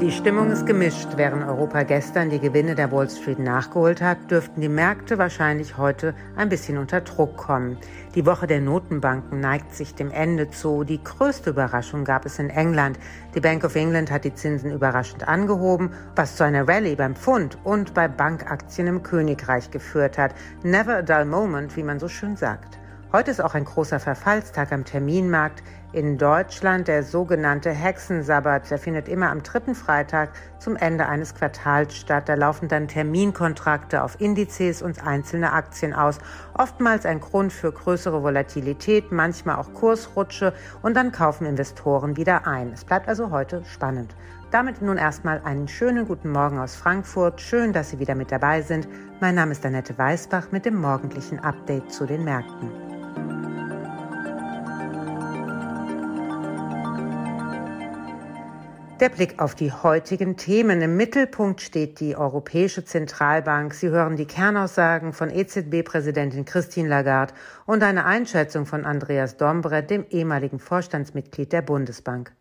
Die Stimmung ist gemischt. Während Europa gestern die Gewinne der Wall Street nachgeholt hat, dürften die Märkte wahrscheinlich heute ein bisschen unter Druck kommen. Die Woche der Notenbanken neigt sich dem Ende zu. Die größte Überraschung gab es in England. Die Bank of England hat die Zinsen überraschend angehoben, was zu einer Rallye beim Pfund und bei Bankaktien im Königreich geführt hat. Never a dull moment, wie man so schön sagt. Heute ist auch ein großer Verfallstag am Terminmarkt. In Deutschland der sogenannte Hexensabbat. Der findet immer am dritten Freitag zum Ende eines Quartals statt. Da laufen dann Terminkontrakte auf Indizes und einzelne Aktien aus. Oftmals ein Grund für größere Volatilität, manchmal auch Kursrutsche und dann kaufen Investoren wieder ein. Es bleibt also heute spannend. Damit nun erstmal einen schönen guten Morgen aus Frankfurt. Schön, dass Sie wieder mit dabei sind. Mein Name ist Annette Weißbach mit dem morgendlichen Update zu den Märkten. Der Blick auf die heutigen Themen. Im Mittelpunkt steht die Europäische Zentralbank. Sie hören die Kernaussagen von EZB-Präsidentin Christine Lagarde und eine Einschätzung von Andreas Dombret, dem ehemaligen Vorstandsmitglied der Bundesbank.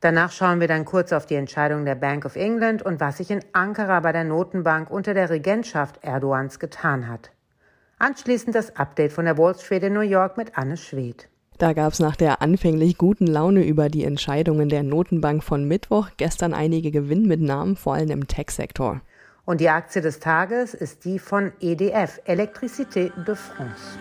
Danach schauen wir dann kurz auf die Entscheidung der Bank of England und was sich in Ankara bei der Notenbank unter der Regentschaft Erdogans getan hat. Anschließend das Update von der Wall Street in New York mit Anne Schwedt. Da gab es nach der anfänglich guten Laune über die Entscheidungen der Notenbank von Mittwoch gestern einige Gewinnmitnahmen, vor allem im Tech-Sektor. Und die Aktie des Tages ist die von EDF, Electricité de France.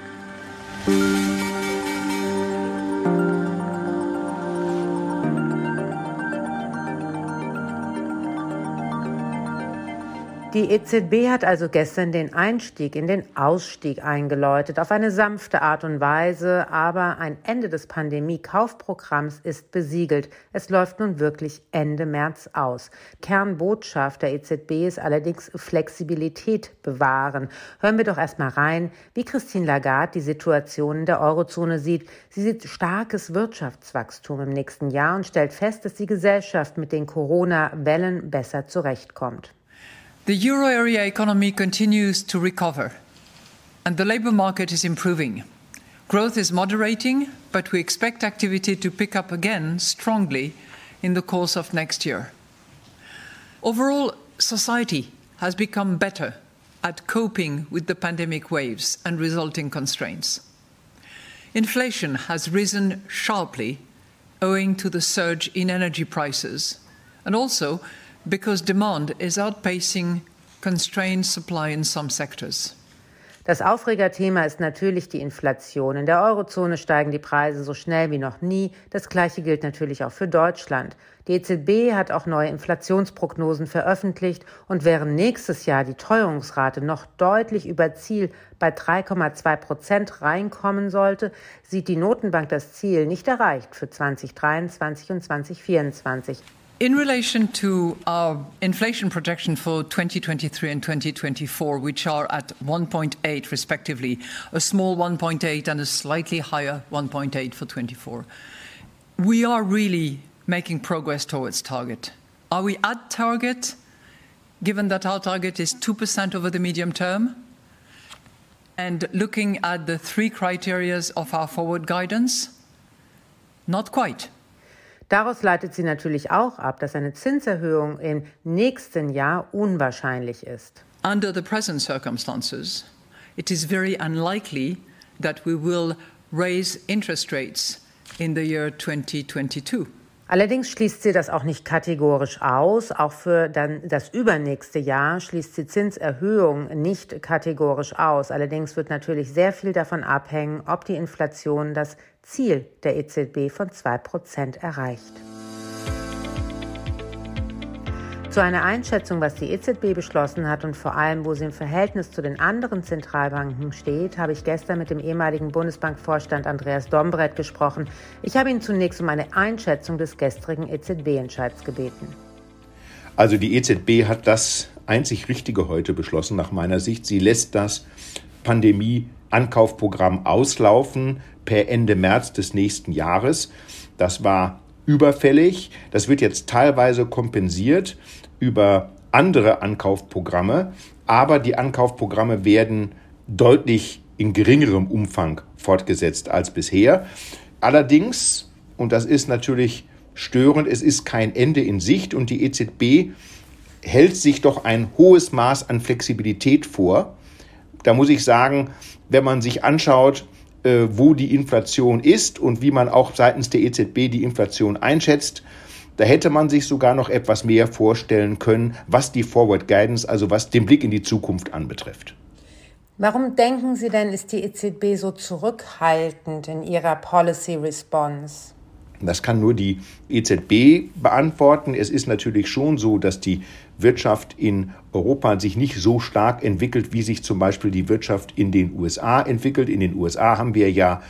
Die EZB hat also gestern den Einstieg in den Ausstieg eingeläutet, auf eine sanfte Art und Weise, aber ein Ende des Pandemie-Kaufprogramms ist besiegelt. Es läuft nun wirklich Ende März aus. Kernbotschaft der EZB ist allerdings Flexibilität bewahren. Hören wir doch erstmal rein, wie Christine Lagarde die Situation in der Eurozone sieht. Sie sieht starkes Wirtschaftswachstum im nächsten Jahr und stellt fest, dass die Gesellschaft mit den Corona-Wellen besser zurechtkommt. The euro area economy continues to recover, and the labour market is improving. Growth is moderating, but we expect activity to pick up again strongly in the course of next year. Overall, society has become better at coping with the pandemic waves and resulting constraints. Inflation has risen sharply owing to the surge in energy prices and also because demand is outpacing constrained supply in some sectors. Das Aufregerthema ist natürlich die Inflation. In der Eurozone steigen die Preise so schnell wie noch nie. Das Gleiche gilt natürlich auch für Deutschland. Die EZB hat auch neue Inflationsprognosen veröffentlicht und während nächstes Jahr die Teuerungsrate noch deutlich über Ziel bei 3,2 Prozent reinkommen sollte, sieht die Notenbank das Ziel nicht erreicht für 2023 und 2024. In relation to our inflation projection for 2023 and 2024, which are at 1.8 respectively, a small 1.8 and a slightly higher 1.8 for 24, we are really making progress towards target. Are we at target, given that our target is 2% over the medium term? And looking at the three criteria of our forward guidance, not quite. Daraus leitet sie natürlich auch ab, dass eine Zinserhöhung im nächsten Jahr unwahrscheinlich ist. Under the present circumstances, it is very unlikely that we will raise interest rates in the year 2022. Allerdings schließt sie das auch nicht kategorisch aus. Auch für dann das übernächste Jahr schließt sie Zinserhöhung nicht kategorisch aus. Allerdings wird natürlich sehr viel davon abhängen, ob die Inflation das Ziel der EZB von 2% erreicht. Zu einer Einschätzung, was die EZB beschlossen hat und vor allem, wo sie im Verhältnis zu den anderen Zentralbanken steht, habe ich gestern mit dem ehemaligen Bundesbankvorstand Andreas Dombret gesprochen. Ich habe ihn zunächst um eine Einschätzung des gestrigen EZB-Entscheids gebeten. Also die EZB hat das einzig Richtige heute beschlossen, nach meiner Sicht. Sie lässt das Pandemie-Ankaufprogramm auslaufen per Ende März des nächsten Jahres. Das war überfällig. Das wird jetzt teilweise kompensiert über andere Ankaufprogramme, aber die Ankaufprogramme werden deutlich in geringerem Umfang fortgesetzt als bisher. Allerdings, und das ist natürlich störend, es ist kein Ende in Sicht und die EZB hält sich doch ein hohes Maß an Flexibilität vor. Da muss ich sagen, wenn man sich anschaut, äh, wo die Inflation ist und wie man auch seitens der EZB die Inflation einschätzt, da hätte man sich sogar noch etwas mehr vorstellen können, was die Forward Guidance, also was den Blick in die Zukunft anbetrifft. Warum denken Sie denn, ist die EZB so zurückhaltend in ihrer Policy Response? Das kann nur die EZB beantworten. Es ist natürlich schon so, dass die Wirtschaft in Europa sich nicht so stark entwickelt, wie sich zum Beispiel die Wirtschaft in den USA entwickelt. In den USA haben wir ja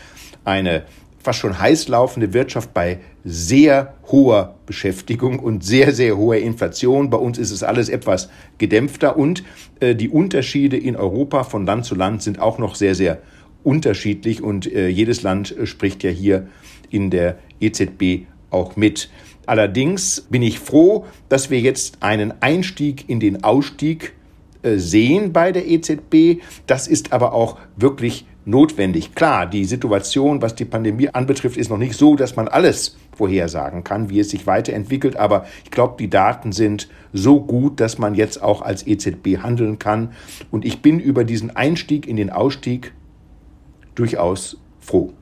eine fast schon heiß laufende Wirtschaft bei sehr hoher Beschäftigung und sehr, sehr hoher Inflation. Bei uns ist es alles etwas gedämpfter und äh, die Unterschiede in Europa von Land zu Land sind auch noch sehr, sehr unterschiedlich und äh, jedes Land äh, spricht ja hier in der EZB auch mit. Allerdings bin ich froh, dass wir jetzt einen Einstieg in den Ausstieg äh, sehen bei der EZB. Das ist aber auch wirklich notwendig. Klar, die Situation, was die Pandemie anbetrifft, ist noch nicht so, dass man alles vorhersagen kann, wie es sich weiterentwickelt. Aber ich glaube, die Daten sind so gut, dass man jetzt auch als EZB handeln kann. Und ich bin über diesen Einstieg in den Ausstieg durchaus froh.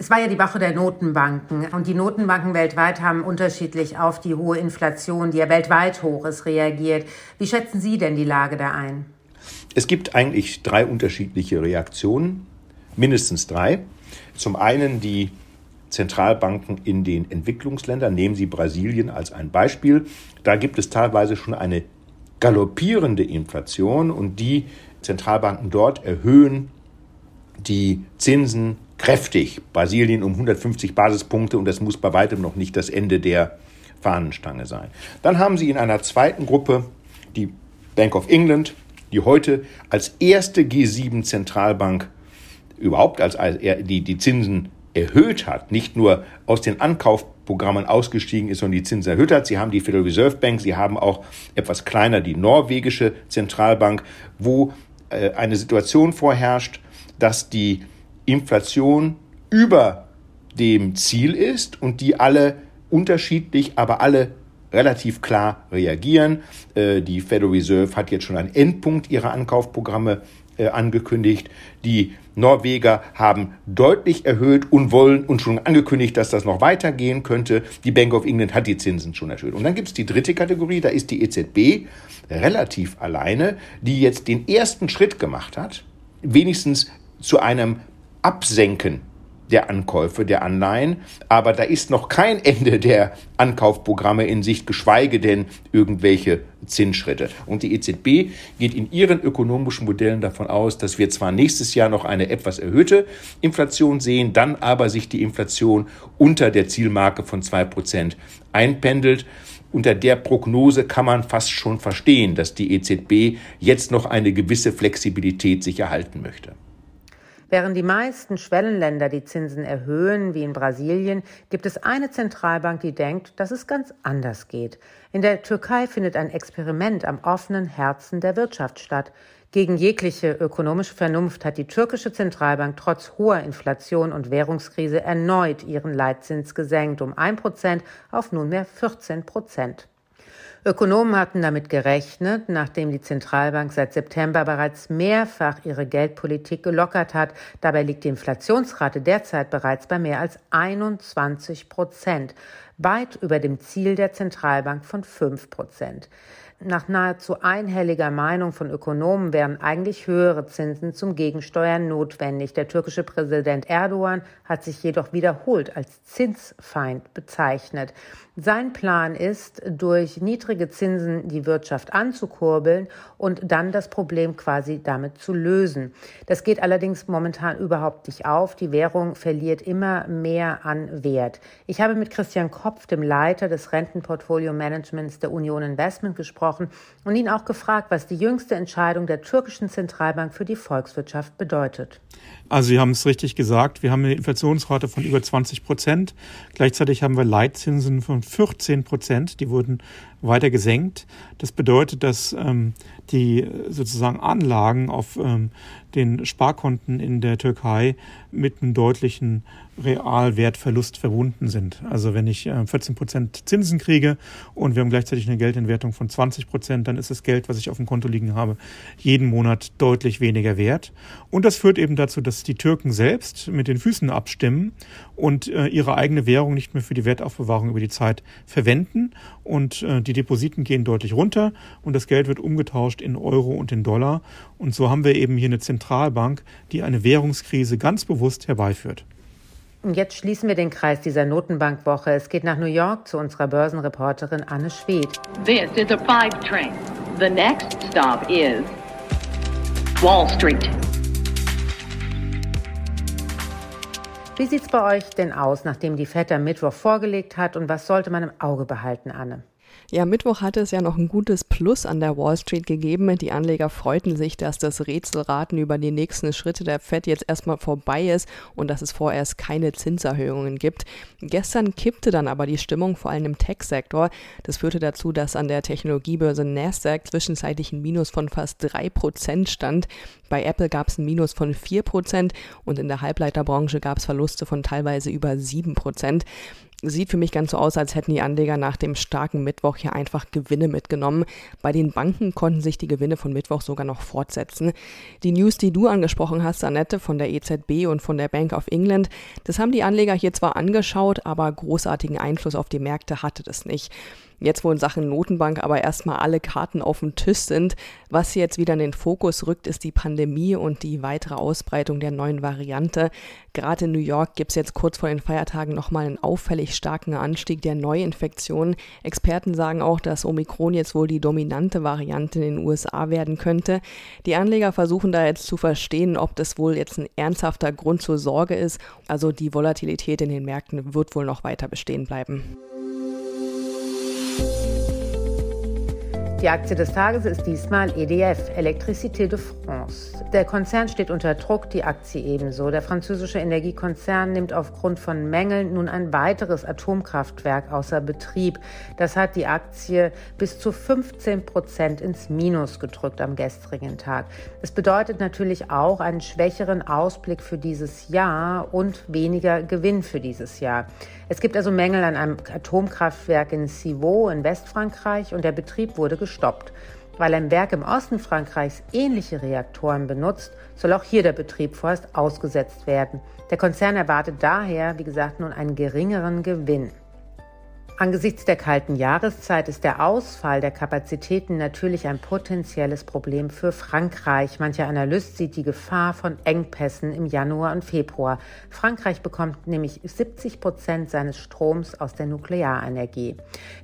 Es war ja die Woche der Notenbanken und die Notenbanken weltweit haben unterschiedlich auf die hohe Inflation, die ja weltweit hoch ist, reagiert. Wie schätzen Sie denn die Lage da ein? Es gibt eigentlich drei unterschiedliche Reaktionen, mindestens drei. Zum einen die Zentralbanken in den Entwicklungsländern, nehmen Sie Brasilien als ein Beispiel. Da gibt es teilweise schon eine galoppierende Inflation und die Zentralbanken dort erhöhen die Zinsen kräftig. Brasilien um 150 Basispunkte und das muss bei weitem noch nicht das Ende der Fahnenstange sein. Dann haben Sie in einer zweiten Gruppe die Bank of England, die heute als erste G7-Zentralbank überhaupt als, als die, die Zinsen erhöht hat, nicht nur aus den Ankaufprogrammen ausgestiegen ist und die Zinsen erhöht hat. Sie haben die Federal Reserve Bank, sie haben auch etwas kleiner die norwegische Zentralbank, wo äh, eine Situation vorherrscht, dass die Inflation über dem Ziel ist und die alle unterschiedlich, aber alle relativ klar reagieren. Äh, die Federal Reserve hat jetzt schon einen Endpunkt ihrer Ankaufprogramme äh, angekündigt. Die Norweger haben deutlich erhöht und wollen und schon angekündigt, dass das noch weitergehen könnte. Die Bank of England hat die Zinsen schon erhöht. Und dann gibt es die dritte Kategorie, da ist die EZB relativ alleine, die jetzt den ersten Schritt gemacht hat, wenigstens zu einem Absenken der Ankäufe der Anleihen, aber da ist noch kein Ende der Ankaufprogramme in Sicht, geschweige denn irgendwelche Zinsschritte. Und die EZB geht in ihren ökonomischen Modellen davon aus, dass wir zwar nächstes Jahr noch eine etwas erhöhte Inflation sehen, dann aber sich die Inflation unter der Zielmarke von zwei Prozent einpendelt. Unter der Prognose kann man fast schon verstehen, dass die EZB jetzt noch eine gewisse Flexibilität sich erhalten möchte. Während die meisten Schwellenländer die Zinsen erhöhen, wie in Brasilien, gibt es eine Zentralbank, die denkt, dass es ganz anders geht. In der Türkei findet ein Experiment am offenen Herzen der Wirtschaft statt. Gegen jegliche ökonomische Vernunft hat die türkische Zentralbank trotz hoher Inflation und Währungskrise erneut ihren Leitzins gesenkt um ein Prozent auf nunmehr 14 Prozent. Ökonomen hatten damit gerechnet, nachdem die Zentralbank seit September bereits mehrfach ihre Geldpolitik gelockert hat. Dabei liegt die Inflationsrate derzeit bereits bei mehr als 21 Prozent, weit über dem Ziel der Zentralbank von 5 Prozent. Nach nahezu einhelliger Meinung von Ökonomen wären eigentlich höhere Zinsen zum Gegensteuern notwendig. Der türkische Präsident Erdogan hat sich jedoch wiederholt als Zinsfeind bezeichnet. Sein Plan ist, durch niedrige Zinsen die Wirtschaft anzukurbeln und dann das Problem quasi damit zu lösen. Das geht allerdings momentan überhaupt nicht auf. Die Währung verliert immer mehr an Wert. Ich habe mit Christian Kopf, dem Leiter des Rentenportfolio-Managements der Union Investment, gesprochen und ihn auch gefragt, was die jüngste Entscheidung der türkischen Zentralbank für die Volkswirtschaft bedeutet. Also Sie haben es richtig gesagt, wir haben eine Inflationsrate von über 20 Prozent. Gleichzeitig haben wir Leitzinsen von 14 Prozent, die wurden weiter gesenkt. Das bedeutet, dass ähm, die sozusagen Anlagen auf ähm, den Sparkonten in der Türkei mit einem deutlichen Realwertverlust verbunden sind. Also wenn ich 14 äh, Prozent Zinsen kriege und wir haben gleichzeitig eine Geldentwertung von 20 Prozent, dann ist das Geld, was ich auf dem Konto liegen habe, jeden Monat deutlich weniger wert. Und das führt eben dazu, dass die Türken selbst mit den Füßen abstimmen und äh, ihre eigene Währung nicht mehr für die Wertaufbewahrung über die Zeit verwenden. Und äh, die Depositen gehen deutlich runter und das Geld wird umgetauscht in Euro und in Dollar. Und so haben wir eben hier eine Zentralbank, die eine Währungskrise ganz bewusst herbeiführt. Und jetzt schließen wir den Kreis dieser Notenbankwoche. Es geht nach New York zu unserer Börsenreporterin Anne Schwedt. This is a five train. The next stop is Wall Street. Wie sieht's bei euch denn aus, nachdem die FED am Mittwoch vorgelegt hat und was sollte man im Auge behalten, Anne? Ja, Mittwoch hatte es ja noch ein gutes Plus an der Wall Street gegeben. Die Anleger freuten sich, dass das Rätselraten über die nächsten Schritte der Fed jetzt erstmal vorbei ist und dass es vorerst keine Zinserhöhungen gibt. Gestern kippte dann aber die Stimmung, vor allem im Tech-Sektor. Das führte dazu, dass an der Technologiebörse Nasdaq zwischenzeitlich ein Minus von fast 3% stand. Bei Apple gab es ein Minus von 4% und in der Halbleiterbranche gab es Verluste von teilweise über 7% sieht für mich ganz so aus, als hätten die Anleger nach dem starken Mittwoch hier einfach Gewinne mitgenommen. Bei den Banken konnten sich die Gewinne von Mittwoch sogar noch fortsetzen. Die News, die du angesprochen hast, Annette, von der EZB und von der Bank of England, das haben die Anleger hier zwar angeschaut, aber großartigen Einfluss auf die Märkte hatte das nicht. Jetzt, wo in Sachen Notenbank aber erstmal alle Karten auf dem Tisch sind, was jetzt wieder in den Fokus rückt, ist die Pandemie und die weitere Ausbreitung der neuen Variante. Gerade in New York gibt es jetzt kurz vor den Feiertagen nochmal einen auffällig starken Anstieg der Neuinfektionen. Experten sagen auch, dass Omikron jetzt wohl die dominante Variante in den USA werden könnte. Die Anleger versuchen da jetzt zu verstehen, ob das wohl jetzt ein ernsthafter Grund zur Sorge ist. Also die Volatilität in den Märkten wird wohl noch weiter bestehen bleiben. Die Aktie des Tages ist diesmal EDF, Electricité de France. Der Konzern steht unter Druck, die Aktie ebenso. Der französische Energiekonzern nimmt aufgrund von Mängeln nun ein weiteres Atomkraftwerk außer Betrieb. Das hat die Aktie bis zu 15 Prozent ins Minus gedrückt am gestrigen Tag. Es bedeutet natürlich auch einen schwächeren Ausblick für dieses Jahr und weniger Gewinn für dieses Jahr. Es gibt also Mängel an einem Atomkraftwerk in Civaux in Westfrankreich und der Betrieb wurde gestoppt. Weil ein Werk im Osten Frankreichs ähnliche Reaktoren benutzt, soll auch hier der Betrieb vorerst ausgesetzt werden. Der Konzern erwartet daher, wie gesagt, nun einen geringeren Gewinn. Angesichts der kalten Jahreszeit ist der Ausfall der Kapazitäten natürlich ein potenzielles Problem für Frankreich. Mancher Analyst sieht die Gefahr von Engpässen im Januar und Februar. Frankreich bekommt nämlich 70 Prozent seines Stroms aus der Nuklearenergie.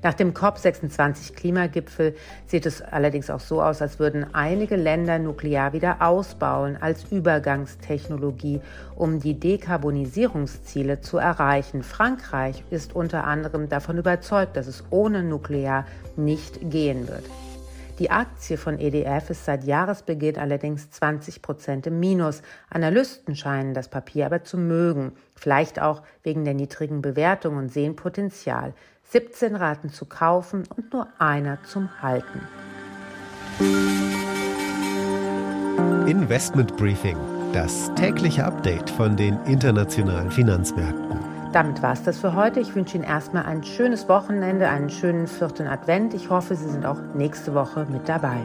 Nach dem COP26 Klimagipfel sieht es allerdings auch so aus, als würden einige Länder Nuklear wieder ausbauen als Übergangstechnologie, um die Dekarbonisierungsziele zu erreichen. Frankreich ist unter anderem davon überzeugt, dass es ohne Nuklear nicht gehen wird. Die Aktie von EDF ist seit Jahresbeginn allerdings 20 Prozent im Minus. Analysten scheinen das Papier aber zu mögen, vielleicht auch wegen der niedrigen Bewertung und sehen Potenzial. 17 raten zu kaufen und nur einer zum Halten. Investment Briefing, das tägliche Update von den internationalen Finanzmärkten. Damit war es das für heute. Ich wünsche Ihnen erstmal ein schönes Wochenende, einen schönen vierten Advent. Ich hoffe, Sie sind auch nächste Woche mit dabei.